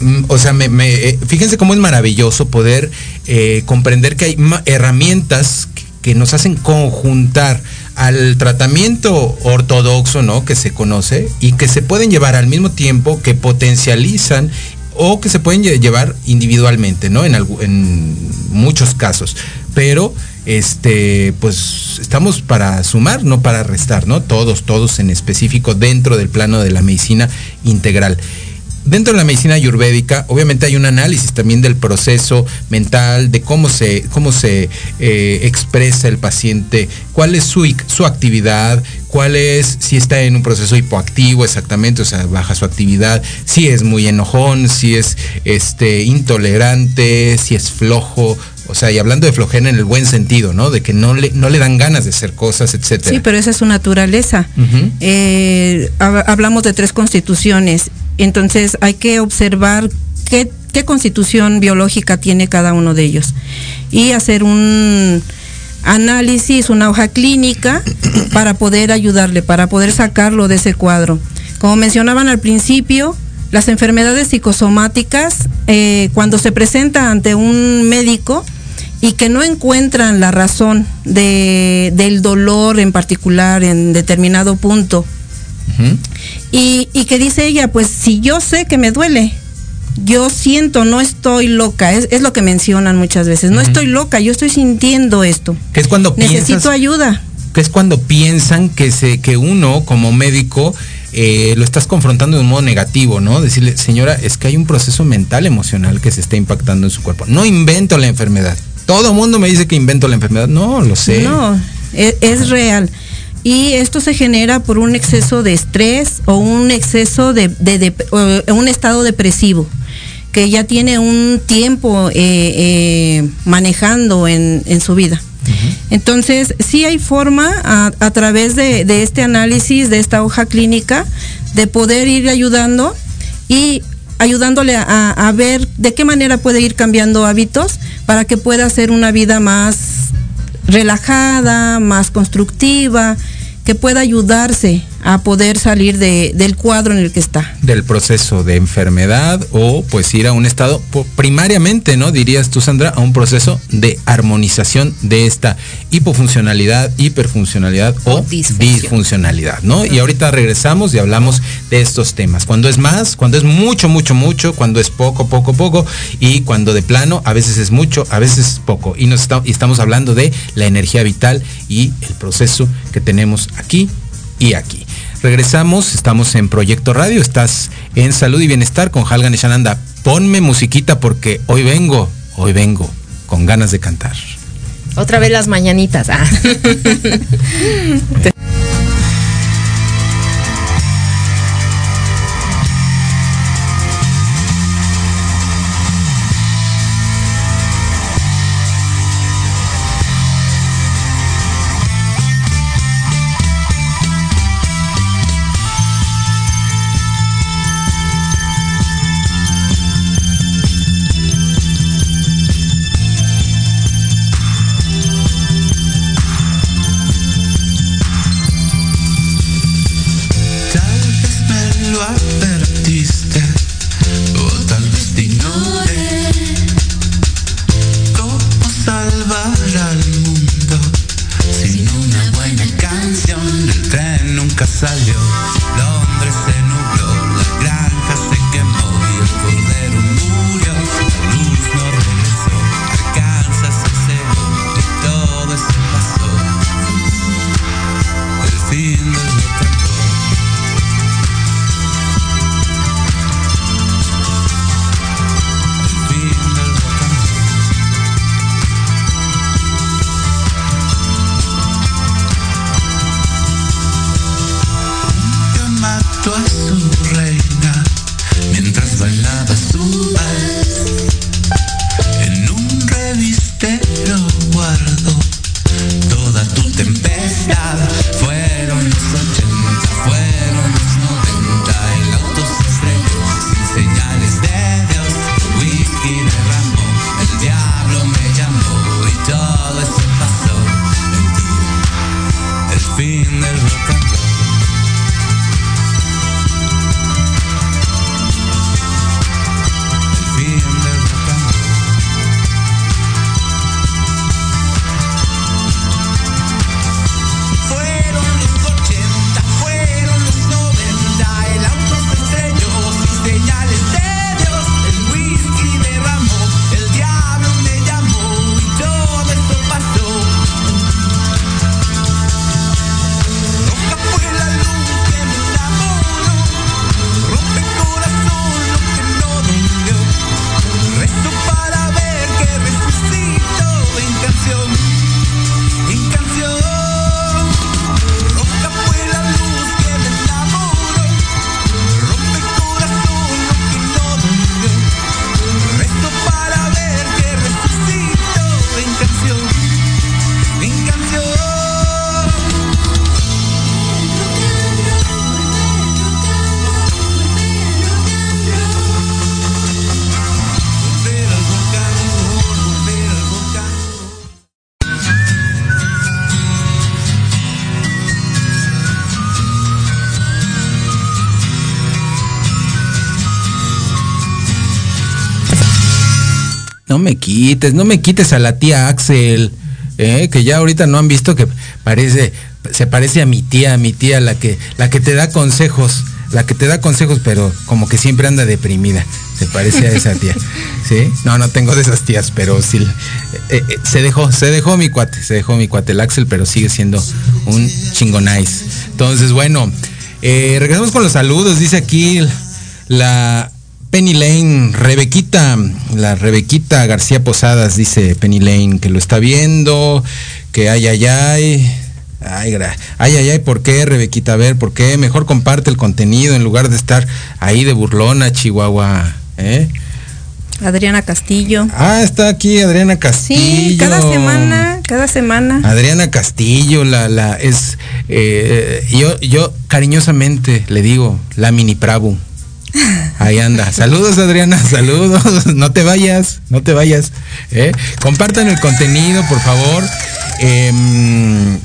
mm, o sea, me, me, eh, fíjense cómo es maravilloso poder eh, comprender que hay herramientas que, que nos hacen conjuntar al tratamiento ortodoxo, ¿no? Que se conoce y que se pueden llevar al mismo tiempo, que potencializan o que se pueden lle- llevar individualmente, ¿no? En muchos casos. Pero, este, pues estamos para sumar, no para restar, ¿no? Todos, todos en específico dentro del plano de la medicina integral. Dentro de la medicina ayurvédica, obviamente hay un análisis también del proceso mental, de cómo se, cómo se eh, expresa el paciente, cuál es su, su actividad, cuál es, si está en un proceso hipoactivo exactamente, o sea, baja su actividad, si es muy enojón, si es este, intolerante, si es flojo, o sea, y hablando de flojera en el buen sentido, ¿no? De que no le, no le dan ganas de hacer cosas, etcétera. Sí, pero esa es su naturaleza. Eh, hab- hablamos de tres constituciones, entonces hay que observar qué, qué constitución biológica tiene cada uno de ellos y hacer un análisis, una hoja clínica para poder ayudarle, para poder sacarlo de ese cuadro. Como mencionaban al principio, las enfermedades psicosomáticas, eh, cuando se presenta ante un médico, y que no encuentran la razón de, del dolor en particular en determinado punto. Y, y que dice ella, pues si yo sé que me duele, yo siento, no estoy loca, es, es lo que mencionan muchas veces, no estoy loca, yo estoy sintiendo esto. Que es cuando Necesito piensas, ayuda. que es cuando piensan que se, que uno como médico eh, lo estás confrontando de un modo negativo, ¿no? Decirle, señora, es que hay un proceso mental emocional que se está impactando en su cuerpo. No invento la enfermedad. Todo el mundo me dice que invento la enfermedad. No, lo sé. No, es, es real. Y esto se genera por un exceso de estrés o un exceso de, de- de- o un estado depresivo que ya tiene un tiempo eh, eh, manejando en, en su vida. Entonces, sí hay forma a, a través de, de este análisis, de esta hoja clínica, de poder ir ayudando y ayudándole a, a- a ver de qué manera puede ir cambiando hábitos para que pueda hacer una vida más relajada, más constructiva, que pueda ayudarse a poder salir de- del cuadro en el que está. del proceso de enfermedad o pues ir a un estado primariamente, ¿no? Dirías tú, Sandra, a un proceso de armonización de esta hipofuncionalidad, hiperfuncionalidad o, disfuncionalidad, ¿no? Y ahorita regresamos y hablamos de estos temas. Cuando es más, cuando es mucho, mucho, mucho, cuando es poco, poco, poco y cuando de plano a veces es mucho, a veces es poco. Y, nos está- y estamos hablando de la energía vital y el proceso que tenemos aquí y aquí. Regresamos, estamos en Proyecto Radio, estás en Salud y Bienestar con Halgan Shananda. Ponme musiquita porque hoy vengo, hoy vengo con ganas de cantar. Otra vez las mañanitas. Ah. me quites, no me quites a la tía Axel, ¿eh? que ya ahorita no han visto que parece, se parece a mi tía, a mi tía, la que, la que te da consejos, la que te da consejos, pero como que siempre anda deprimida. Se parece a esa tía. ¿Sí? No, no tengo de esas tías, pero sí. eh, eh, se dejó, se dejó mi cuate, se dejó mi cuate el Axel, pero sigue siendo un chingonais. Entonces, bueno, eh, regresamos con los saludos. Dice aquí la Penny Lane, Rebequita, la Rebequita García Posadas, dice Penny Lane, que lo está viendo, que ay, ay, ay. Ay, gra- ay, ay, ay, ¿por qué, Rebequita? A ver, ¿por qué? Mejor comparte el contenido en lugar de estar ahí de burlona, Chihuahua. ¿eh? Adriana Castillo. Ah, está aquí Adriana Castillo. Sí, cada semana, cada semana. Adriana Castillo, la, la, es, eh, yo, yo cariñosamente le digo, la mini Prabu. Ahí anda. Saludos Adriana, saludos. No te vayas, no te vayas. ¿eh? Compartan el contenido, por favor. Em,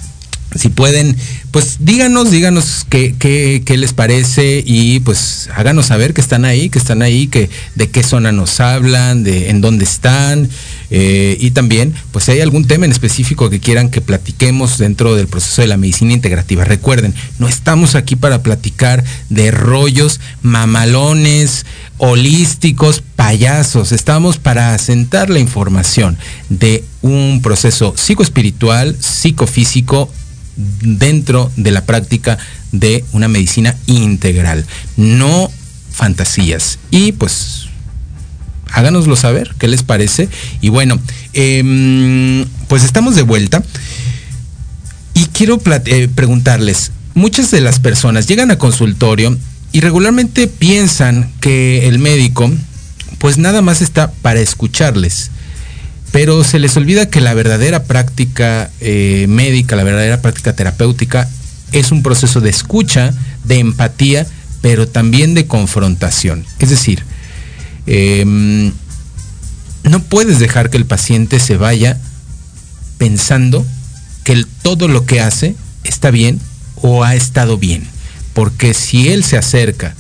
si pueden, pues díganos, díganos qué, qué, qué les parece y pues háganos saber que están ahí, que están ahí, que de qué zona nos hablan, de en dónde están. eh, y también, pues si hay algún tema en específico que quieran que platiquemos dentro del proceso de la medicina integrativa. Recuerden, no estamos aquí para platicar de rollos mamalones, holísticos, payasos. Estamos para asentar la información de un proceso psicoespiritual, psicofísico, dentro de la práctica de una medicina integral, no fantasías. Y pues háganoslo saber, ¿qué les parece? Y bueno, em, pues estamos de vuelta y quiero eh, preguntarles, muchas de las personas llegan a consultorio y regularmente piensan que el médico pues nada más está para escucharles pero se les olvida que la verdadera práctica eh, médica, la verdadera práctica terapéutica es un proceso de escucha, de empatía, pero también de confrontación. Es decir, em, no puedes dejar que el paciente se vaya pensando que todo lo que hace está bien o ha estado bien. Porque si él se acerca,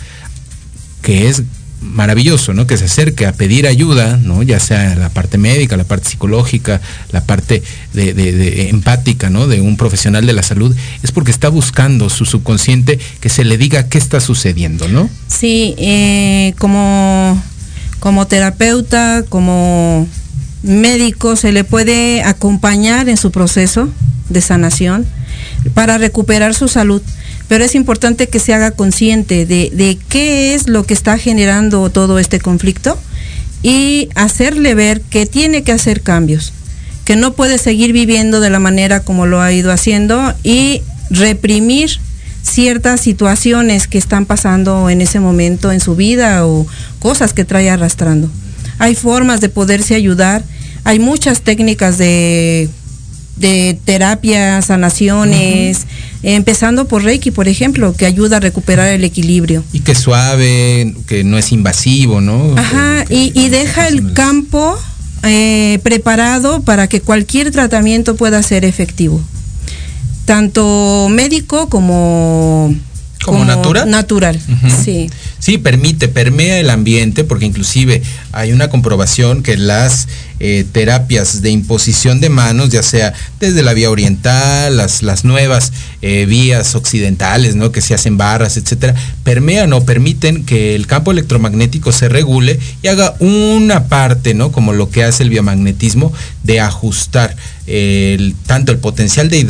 que es maravilloso, ¿no? Que se acerque a pedir ayuda, ¿no? Ya sea la parte médica, la parte psicológica, la parte de, empática, ¿no? De un profesional de la salud, es porque está buscando su subconsciente que se le diga qué está sucediendo, ¿no? Sí, eh, como, como terapeuta, como médico, se le puede acompañar en su proceso de sanación para recuperar su salud. Pero es importante que se haga consciente de, de qué es lo que está generando todo este conflicto y hacerle ver que tiene que hacer cambios, que no puede seguir viviendo de la manera como lo ha ido haciendo y reprimir ciertas situaciones que están pasando en ese momento en su vida o cosas que trae arrastrando. Hay formas de poderse ayudar, hay muchas técnicas de, de terapia, sanaciones, empezando por Reiki, por ejemplo, que ayuda a recuperar el equilibrio. Y que es suave, que no es invasivo, ¿no? Ajá, y, y deja el campo eh, preparado para que cualquier tratamiento pueda ser efectivo. Tanto médico como... ¿Como natural? Natural, sí. Sí, permite, permea el ambiente, porque inclusive hay una comprobación que las eh, terapias de imposición de manos, ya sea desde la vía oriental, las, las nuevas eh, vías occidentales, ¿no? Que se hacen barras, etcétera, permean o permiten que el campo electromagnético se regule y haga una parte, ¿no? Como lo que hace el biomagnetismo, de ajustar el- tanto el potencial de-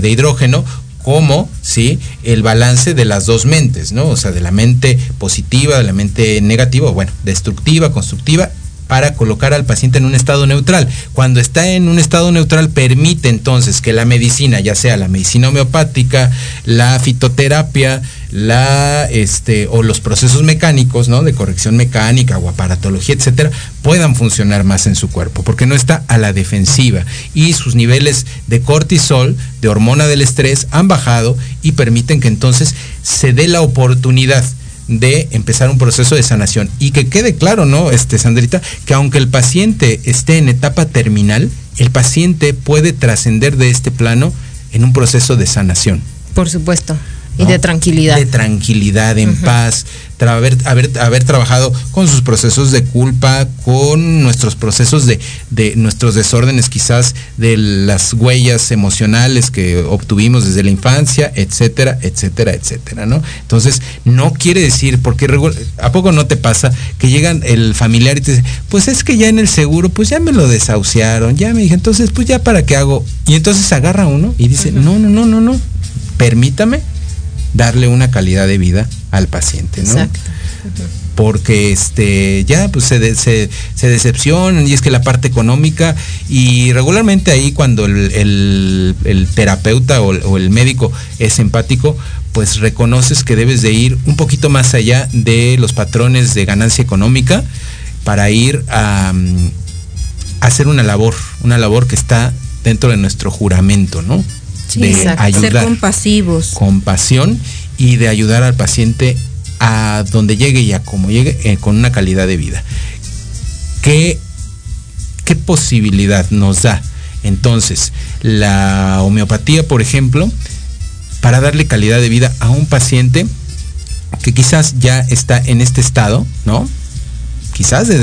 de hidrógeno como ¿sí? el balance de las dos mentes, ¿no? O sea, de la mente positiva, de la mente negativa, bueno, destructiva, constructiva, para colocar al paciente en un estado neutral. Cuando está en un estado neutral, permite entonces que la medicina, ya sea la medicina homeopática, la fitoterapia, la este o los procesos mecánicos, ¿no? De corrección mecánica o aparatología, etcétera, puedan funcionar más en su cuerpo, porque no está a la defensiva y sus niveles de cortisol, de hormona del estrés, han bajado y permiten que entonces se dé la oportunidad de empezar un proceso de sanación y que quede claro, ¿no? Este Sandrita, que aunque el paciente esté en etapa terminal, el paciente puede trascender de este plano en un proceso de sanación. Por supuesto. Y de tranquilidad. De tranquilidad, en paz, haber, haber, haber trabajado con sus procesos de culpa, con nuestros procesos de, de nuestros desórdenes quizás de las huellas emocionales que obtuvimos desde la infancia, etcétera, etcétera, etcétera, ¿no? Entonces, no quiere decir, porque ¿a poco no te pasa que llegan el familiar y te dice, pues es que ya en el seguro, pues ya me lo desahuciaron, ya me dije, entonces, pues ya para qué hago. Y entonces agarra uno y dice, no, no, no, no, no, permítame darle una calidad de vida al paciente, ¿no? Exacto. Porque este, ya pues se, se, decepcionan y es que la parte económica y regularmente ahí cuando el, terapeuta o, el médico es empático, pues reconoces que debes de ir un poquito más allá de los patrones de ganancia económica para ir a, mm, hacer una labor, una labor que está dentro de nuestro juramento, ¿no? De ayudar. Ser compasivos. Compasión y de ayudar al paciente a donde llegue y a como llegue eh, con una calidad de vida. ¿Qué, ¿Qué posibilidad nos da? Entonces, la homeopatía, por ejemplo, para darle calidad de vida a un paciente que quizás ya está en este estado, ¿no? Quizás de,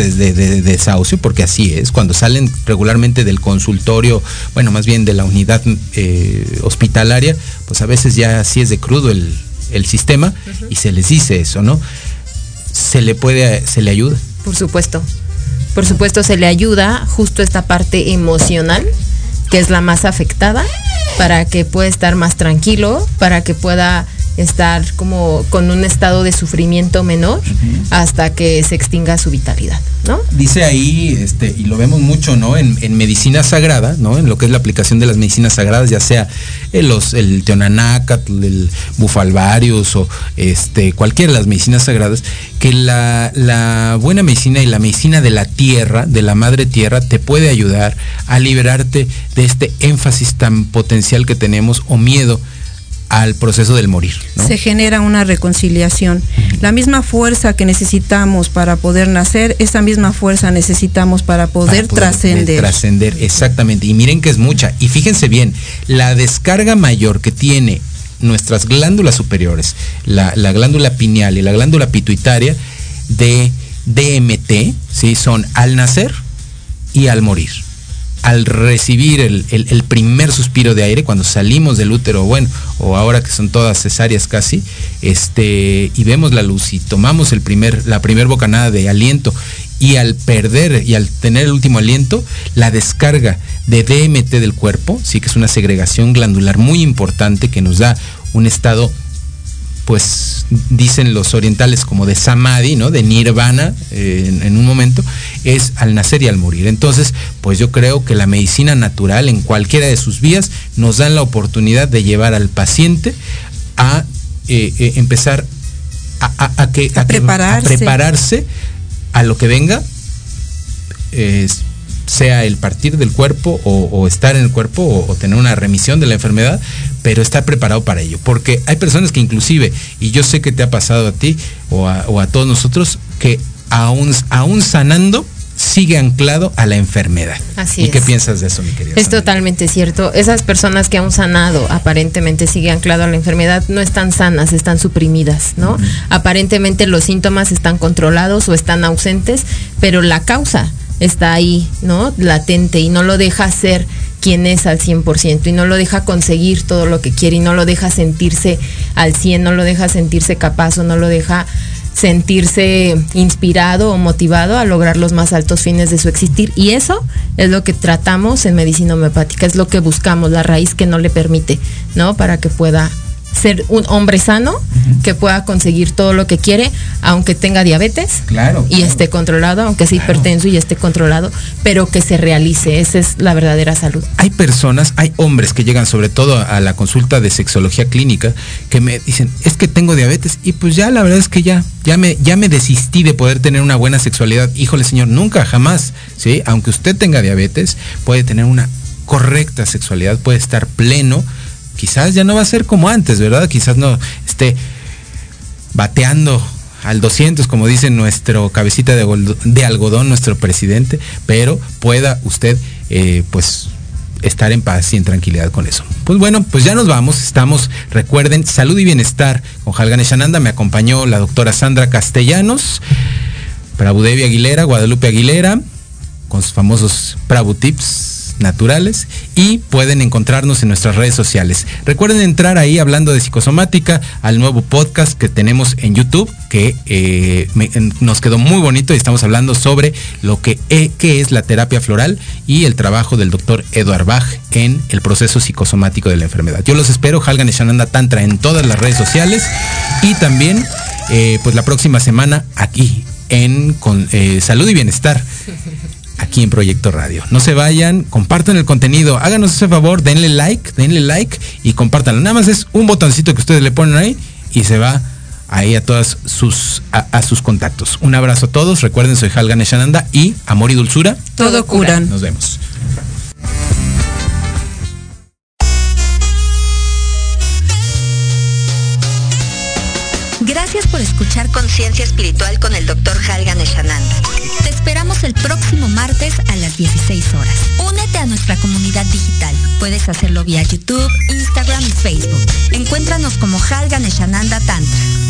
desahucio, porque así es, cuando salen regularmente del consultorio, bueno, más bien de la unidad eh, hospitalaria, pues a veces ya así es de crudo el, sistema y se les dice eso, ¿no? Se le puede, se le ayuda. Por supuesto, por supuesto se le ayuda justo esta parte emocional, que es la más afectada, para que pueda estar más tranquilo, para que pueda estar como con un estado de sufrimiento menor hasta que se extinga su vitalidad, ¿no? Dice ahí, este, y lo vemos mucho, ¿no? En, medicina sagrada, ¿no? En lo que es la aplicación de las medicinas sagradas, ya sea el, los, el teonanácatl, el bufalvarius o este, cualquiera de las medicinas sagradas, que la, la buena medicina y la medicina de la tierra, de la madre tierra, te puede ayudar a liberarte de este énfasis tan potencial que tenemos o miedo al proceso del morir. Se genera una reconciliación. La misma fuerza que necesitamos para poder nacer, esa misma fuerza necesitamos para poder, trascender. Trascender, exactamente. Y miren que es mucha. Y fíjense bien, la descarga mayor que tiene nuestras glándulas superiores, la, la glándula pineal y la glándula pituitaria de DMT, ¿sí? son al nacer y al morir al recibir el, primer suspiro de aire, cuando salimos del útero, bueno, o ahora que son todas cesáreas casi, este, y vemos la luz y tomamos el primer, la primer bocanada de aliento, y al perder y al tener el último aliento, la descarga de DMT del cuerpo, sí que es una segregación glandular muy importante que nos da un estado pues dicen los orientales como de samadhi, ¿no? De nirvana eh, en, un momento, es al nacer y al morir. Entonces, pues yo creo que la medicina natural en cualquiera de sus vías nos dan la oportunidad de llevar al paciente a eh, eh, empezar a, que, prepararse. a lo que venga sea el partir del cuerpo o, estar en el cuerpo o, tener una remisión de la enfermedad, pero estar preparado para ello. Porque hay personas que inclusive, y yo sé que te ha pasado a ti o a, todos nosotros, que aún, aún sanando, sigue anclado a la enfermedad. Así ¿Y qué piensas de eso, mi querida? Es totalmente cierto. Esas personas que aún sanado aparentemente sigue anclado a la enfermedad no están sanas, están suprimidas, ¿no? Aparentemente los síntomas están controlados o están ausentes, pero la causa está ahí, ¿no? Latente y no lo deja ser quien es al 100% y no lo deja conseguir todo lo que quiere y no lo deja sentirse al 100, no lo deja sentirse capaz o no lo deja sentirse inspirado o motivado a lograr los más altos fines de su existir. Y eso es lo que tratamos en medicina homeopática, es lo que buscamos, la raíz que no le permite, ¿no? Para que pueda ser un hombre sano que pueda conseguir todo lo que quiere, aunque tenga diabetes claro, y esté controlado, aunque sea hipertenso y esté controlado, pero que se realice. Esa es la verdadera salud. Hay personas, hay hombres que llegan sobre todo a la consulta de sexología clínica que me dicen, es que tengo diabetes y pues ya la verdad es que ya, ya me, ya me desistí de poder tener una buena sexualidad. Híjole señor, nunca, jamás, ¿sí? Aunque usted tenga diabetes, puede tener una correcta sexualidad, puede estar pleno quizás ya no va a ser como antes, ¿verdad? Quizás no esté bateando al 200, como dice nuestro cabecita de, algodón, nuestro presidente, pero pueda usted, eh, pues, estar en paz y en tranquilidad con eso. Pues bueno, pues ya nos vamos. Estamos, recuerden, salud y bienestar con Halgan Shananda. Me acompañó la doctora Sandra Castellanos, Prabhudevi Aguilera, Guadalupe Aguilera, con sus famosos Prabhu Tips naturales y pueden encontrarnos en nuestras redes sociales. Recuerden entrar ahí hablando de psicosomática al nuevo podcast que tenemos en YouTube que eh, nos quedó muy bonito y estamos hablando sobre lo que e- qué es la terapia floral y el trabajo del doctor Eduard Bach en el proceso psicosomático de la enfermedad. Yo los espero, Halgan Shananda Tantra en todas las redes sociales y también eh, pues la próxima semana aquí en con, eh, Salud y Bienestar aquí en Proyecto Radio. No se vayan, compartan el contenido, háganos ese favor, denle like, denle like y compártanlo. Nada más es un botoncito que ustedes le ponen ahí y se va ahí a todas sus a, a sus contactos. Un abrazo a todos. Recuerden, soy Halgan Eshananda y Amor y Dulzura. Todo curan. Nos vemos. Por escuchar Conciencia Espiritual con el Dr. Halgan Eshananda. Te esperamos el próximo martes a las 16 horas. Únete a nuestra comunidad digital. Puedes hacerlo vía YouTube, Instagram y Facebook. Encuéntranos como Halgan Eshananda Tantra.